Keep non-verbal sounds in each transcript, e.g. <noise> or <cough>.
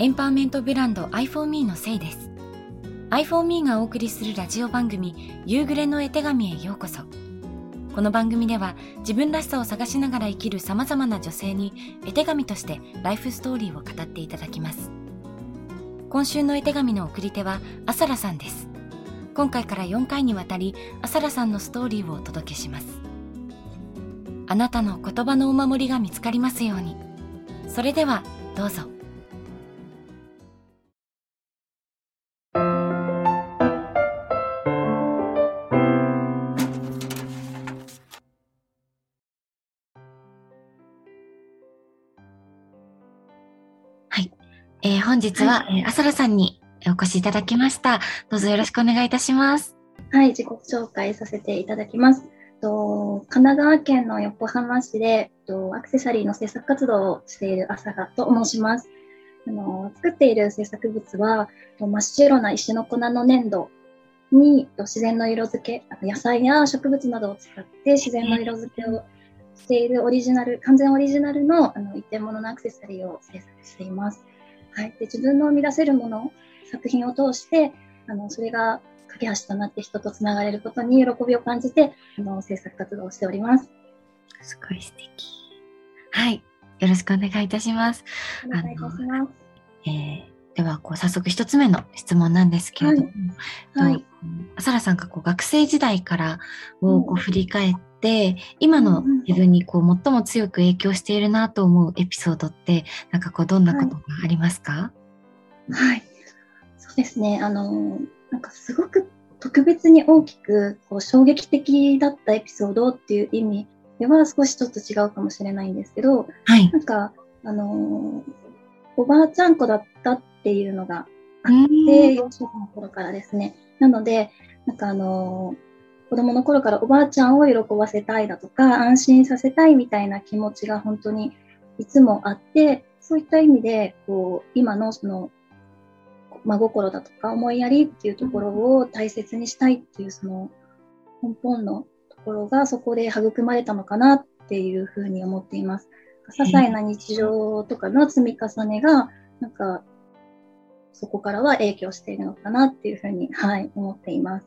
エンパワーメントブランド iPhone.me のせいです。iPhone.me がお送りするラジオ番組夕暮れの絵手紙へようこそ。この番組では自分らしさを探しながら生きる様々な女性に絵手紙としてライフストーリーを語っていただきます。今週の絵手紙の送り手はアサラさんです。今回から4回にわたりアサラさんのストーリーをお届けします。あなたの言葉のお守りが見つかりますように。それではどうぞ。えー本日は、えー、アサラさんにお越しいただきました。どうぞよろしくお願いいたします。はい、自己紹介させていただきます。と神奈川県の横浜市でとアクセサリーの制作活動をしている朝香と申します。あの作っている制作物はと真っ白な石の粉の粘土にと自然の色付け、あと野菜や植物などを使って自然の色付けをしているオリジナル、完全オリジナルのあの一点物のアクセサリーを制作しています。はい、で自分の生み出せるもの、作品を通してあのそれが架け橋となって人とつながれることに喜びを感じてあの制作活動をしております。すごい素敵。はい。よろしくお願いいたします。お願いいたします。えーでは、こう、早速一つ目の質問なんですけれども、はいと朝ラさんがこう学生時代からをこう振り返って、今の自分にこう最も強く影響しているなと思うエピソードって、なんかこう、どんなことがありますか、はい。そうですね。あの、なんかすごく特別に大きくこう衝撃的だったエピソードっていう意味では少しちょっと違うかもしれないんですけど、はい。なんか、あの、おばあちゃん子だったっていうのがあうで、ん幼少期の頃からですね。なので、なんかあの子供の頃からおばあちゃんを喜ばせたいだとか、安心させたいみたいな気持ちが本当にいつもあって、そういった意味で、こう、今のその、真心だとか思いやりっていうところを大切にしたいっていうその根本のところがそこで育まれたのかなっていうふうに思っています。些細な日常とかの積み重ねが、なんか、そこからは影響しているのかなっていうふうに、はい、思っています。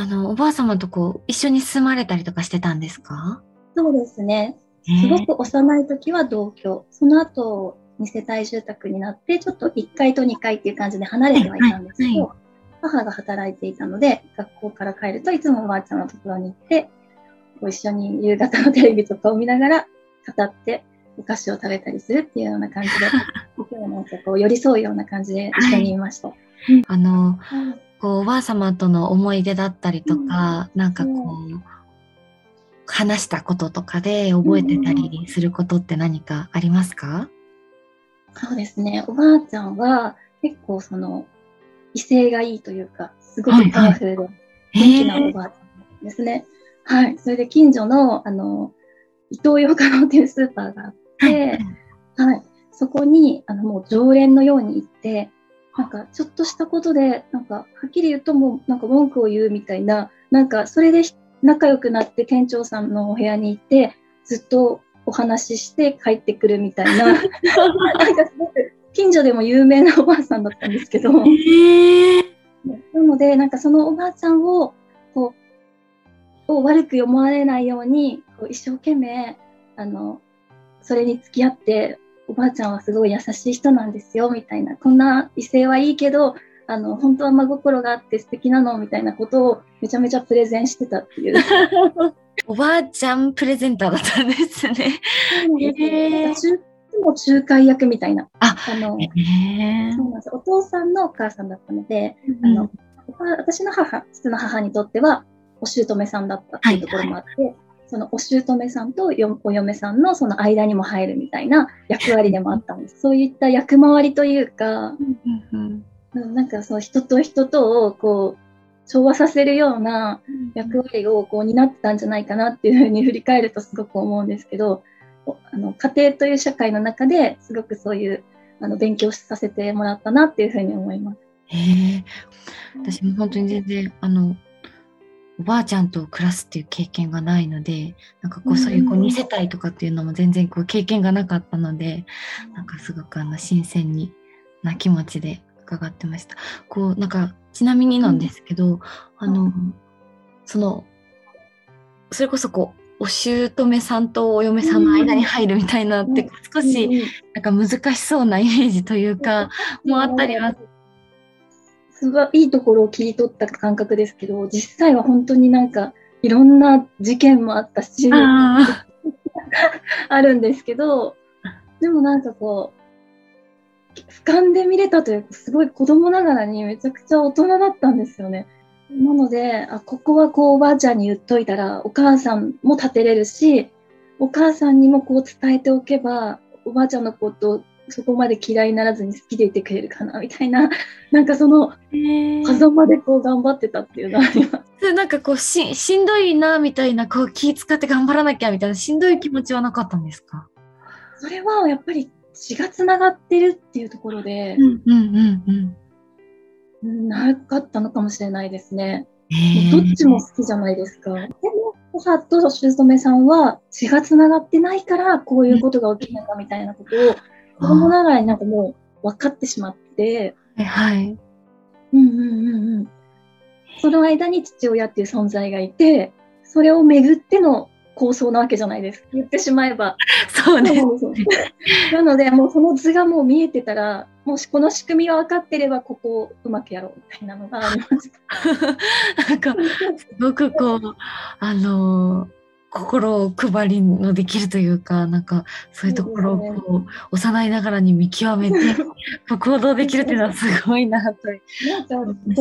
あの、おばあ様とこう、一緒に住まれたりとかしてたんですか？そうですね。すごく幼い時は同居。その後、二世帯住宅になって、ちょっと1階と2階っていう感じで離れてはいたんですけはいど、母が働いていたので、学校から帰るといつもおばあちゃんのところに行って、ご一緒に夕方のテレビとかを見ながら語って、お菓子を食べたりするっていうような感じで、僕はなんかこう寄り添うような感じで一緒にいました。あの、はいこう、おばあ様との思い出だったりとか、なんかこう、話したこととかで覚えてたりすることって何かありますか、そうですね。おばあちゃんは結構その威勢がいいというか、すごくパワフルで元気なおばあちゃんですね。はい。それで近所の、あの、伊東洋華堂っていうスーパーがあって、はい。そこに、あの、もう常連のように行って、なんか、ちょっとしたことで、なんか、はっきり言うともう、なんか文句を言うみたいな、なんか、それで仲良くなって店長さんのお部屋に行って、ずっとお話しして帰ってくるみたいな、<laughs> なんかすごく、近所でも有名なおばあさんだったんですけど、<laughs> えー。なので、なんかそのおばあちゃんを、こう、を悪く思われないように、こう一生懸命、あの、それに付き合って、おばあちゃんはすごい優しい人なんですよ、みたいな。こんな異性はいいけど、あの、本当は真心があって素敵なの、みたいなことをめちゃめちゃプレゼンしてたっていう。<laughs> おばあちゃんプレゼンターだったんですね。へー中も仲介役みたいな。ああの、えそうなんですお父さんのお母さんだったので、あの、おば私の母、父の母にとっては、お姑さんだったっていうところもあって、そのお姑さんとお嫁さんのその間にも入るみたいな役割でもあったんです。そういった役回りというか、なんかそう人と人とをこう、調和させるような役割をこう担ってたんじゃないかなっていうふうに振り返るとすごく思うんですけど、あの家庭という社会の中ですごくそういうあの勉強させてもらったなっていうふうに思います。へ私も本当に全然あのおばあちゃんと暮らすっていう経験がないのでなんかこううんそういうこう2世帯とかっていうのも全然こう経験がなかったのでうんなんかすごくあの新鮮にな気持ちで伺ってました。こう、なんか、ちなみになんですけど、うん、あの、その、それこそこう、お姑さんとお嫁さんの間に入るみたいなって、少しなんか難しそうなイメージというか、もあったりは。すごいいいところを切り取った感覚ですけど、実際は本当になんかいろんな事件もあったし、<laughs> あるんですけど、でもなんかこう、俯瞰で見れたというか、すごい子供ながらにめちゃくちゃ大人だったんですよね。なので、あ、ここはこうおばあちゃんに言っといたら、お母さんも立てれるし、お母さんにもこう伝えておけば、おばあちゃんのことそこまで嫌いにならずに好きでいてくれるかなみたいな、<laughs> なんかその、狭間でこう頑張ってたっていうのがあります。なんかこうし、しんどいなみたいな、こう気使って頑張らなきゃみたいな、しんどい気持ちはなかったんですか？それはやっぱり血がつながってるっていうところで、うんうんうんうん、なかったのかもしれないですね。どっちも好きじゃないですか。でも、母と姑さんは血がつながってないから、こういうことが起きないかみたいなことを、子供ながらになんかもう分かってしまって、はい。うんうんうんうん。その間に父親っていう存在がいて、それをめぐっての構想なわけじゃないです言ってしまえば。そうね。なので、もうその図がもう見えてたら、もしこの仕組みが分かってれば、ここをうまくやろうみたいなのがありました。<laughs> なんか、すごくこう、あのー心を配りのできるというか、なんかそういうところをこう、幼いながらに見極めて <laughs> 行動できるっていうのはすごいなと。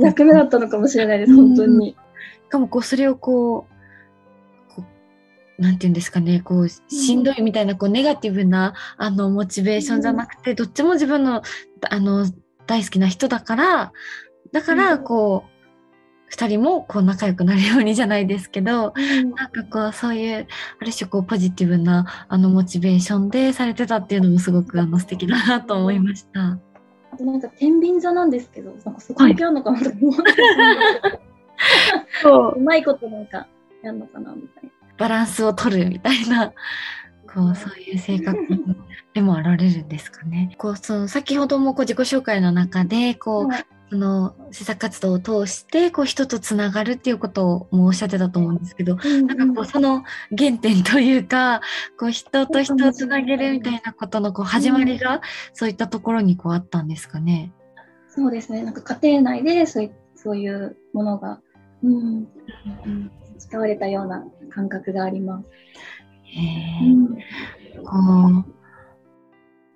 役目だったのかもしれないです、本当に。しかもこう、それをこう、こうなんていうんですかね、こう、しんどいみたいな、こう、ネガティブな、あの、モチベーションじゃなくて、どっちも自分の、あの、大好きな人だから、だから、こう、2人もこう仲良くなるようにじゃないですけど、うん、なんかこうそういうある種こうポジティブなあのモチベーションでされてたっていうのもすごくあの素敵だなと思いました。あとなんか天秤座なんですけど、なんかそこだけあるのかなと思 <laughs> うんですけど、ううまいことなんかやるのかなみたいな。バランスを取るみたいな。こうそういう性格でもあられるんですかね。こうその先ほどもこう自己紹介の中でこう、はいその施策活動を通してこう人とつながるっていうことをもおっしゃってたと思うんですけど、うんうん、なんかこうその原点というかこう人と人をつなげるみたいなことのこう始まりがそういったところにこうあったんですかね。そうですね。なんか家庭内でそういそういうものが、うん、うん、使われたような感覚があります。へうん、こう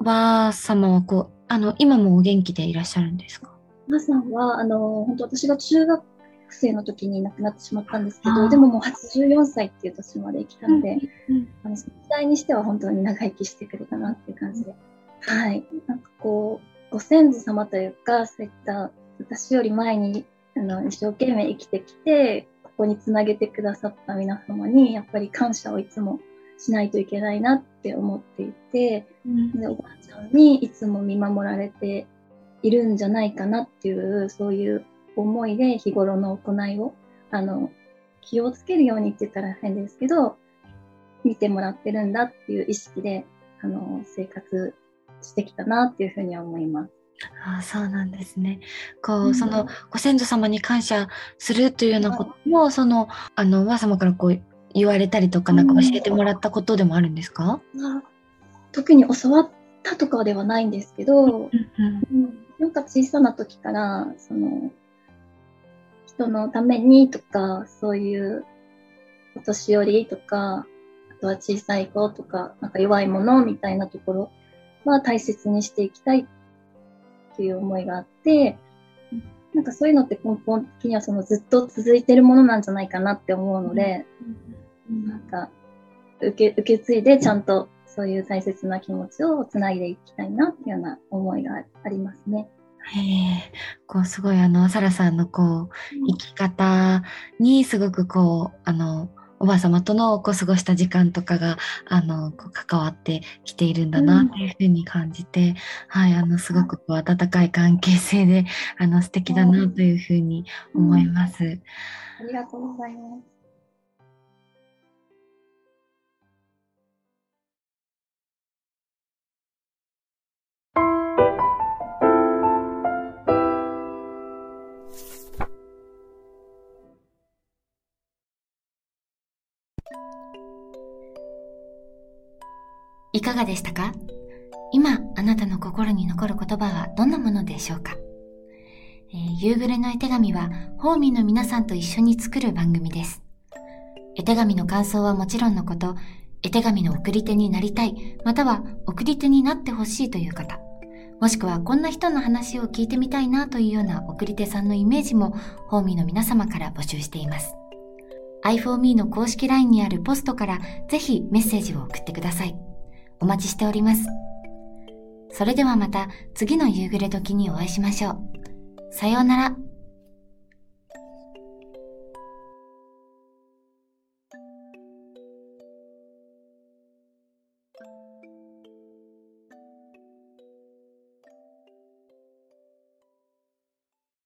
おばあ様はこうあの今もお元気でいらっしゃるんですか？母さんは、あの、本当私が中学生の時に亡くなってしまったんですけど、でももう84歳っていう年まで生きたので、うんうん、あの、時代にしては本当に長生きしてくれたなっていう感じで。はい。なんかこう、ご先祖様というか、そういった私より前に、あの、一生懸命生きてきて、ここにつなげてくださった皆様に、やっぱり感謝をいつもしないといけないなって思っていて、うん、でおばあちゃんにいつも見守られているんじゃないかなっていう、そういう思いで日頃の行いを、あの、気をつけるようにって言ったら変ですけど、見てもらってるんだっていう意識で、あの、生活してきたなっていうふうには思います。ああそうなんですね。こう、うん、そのご先祖様に感謝するというようなことも、はい、そのあのおばあ様からこう言われたりとかなんか教えてもらったことでもあるんですか？うん、特に教わったとかではないんですけど、うん、なんか小さな時から、その、人のためにとか、そういうお年寄りとか、あとは小さい子とか、なんか弱いものみたいなところは大切にしていきたいっていう思いがあって、なんかそういうのって根本的にはそのずっと続いてるものなんじゃないかなって思うので、なんか受け受け継いでちゃんとそういう大切な気持ちをつないでいきたいなっていうような思いがありますね。へえ、こうすごいあのサラさんのこう生き方にすごくこうあのおばあ様とのこう過ごした時間とかがあのこう関わってきているんだなというふうに感じて、うん、はいあのすごくこう温かい関係性であの素敵だなというふうに思います。うん、ありがとうございます。いかがでしたか？今、あなたの心に残る言葉はどんなものでしょうか、えー、夕暮れの絵手紙は、ホーミーの皆さんと一緒に作る番組です。絵手紙の感想はもちろんのこと、絵手紙の送り手になりたい、または送り手になってほしいという方、もしくはこんな人の話を聞いてみたいなというような送り手さんのイメージも、ホーミーの皆様から募集しています。i4me の公式 LINE にあるポストからぜひメッセージを送ってください。お待ちしております。それではまた次の夕暮れ時にお会いしましょう。さようなら。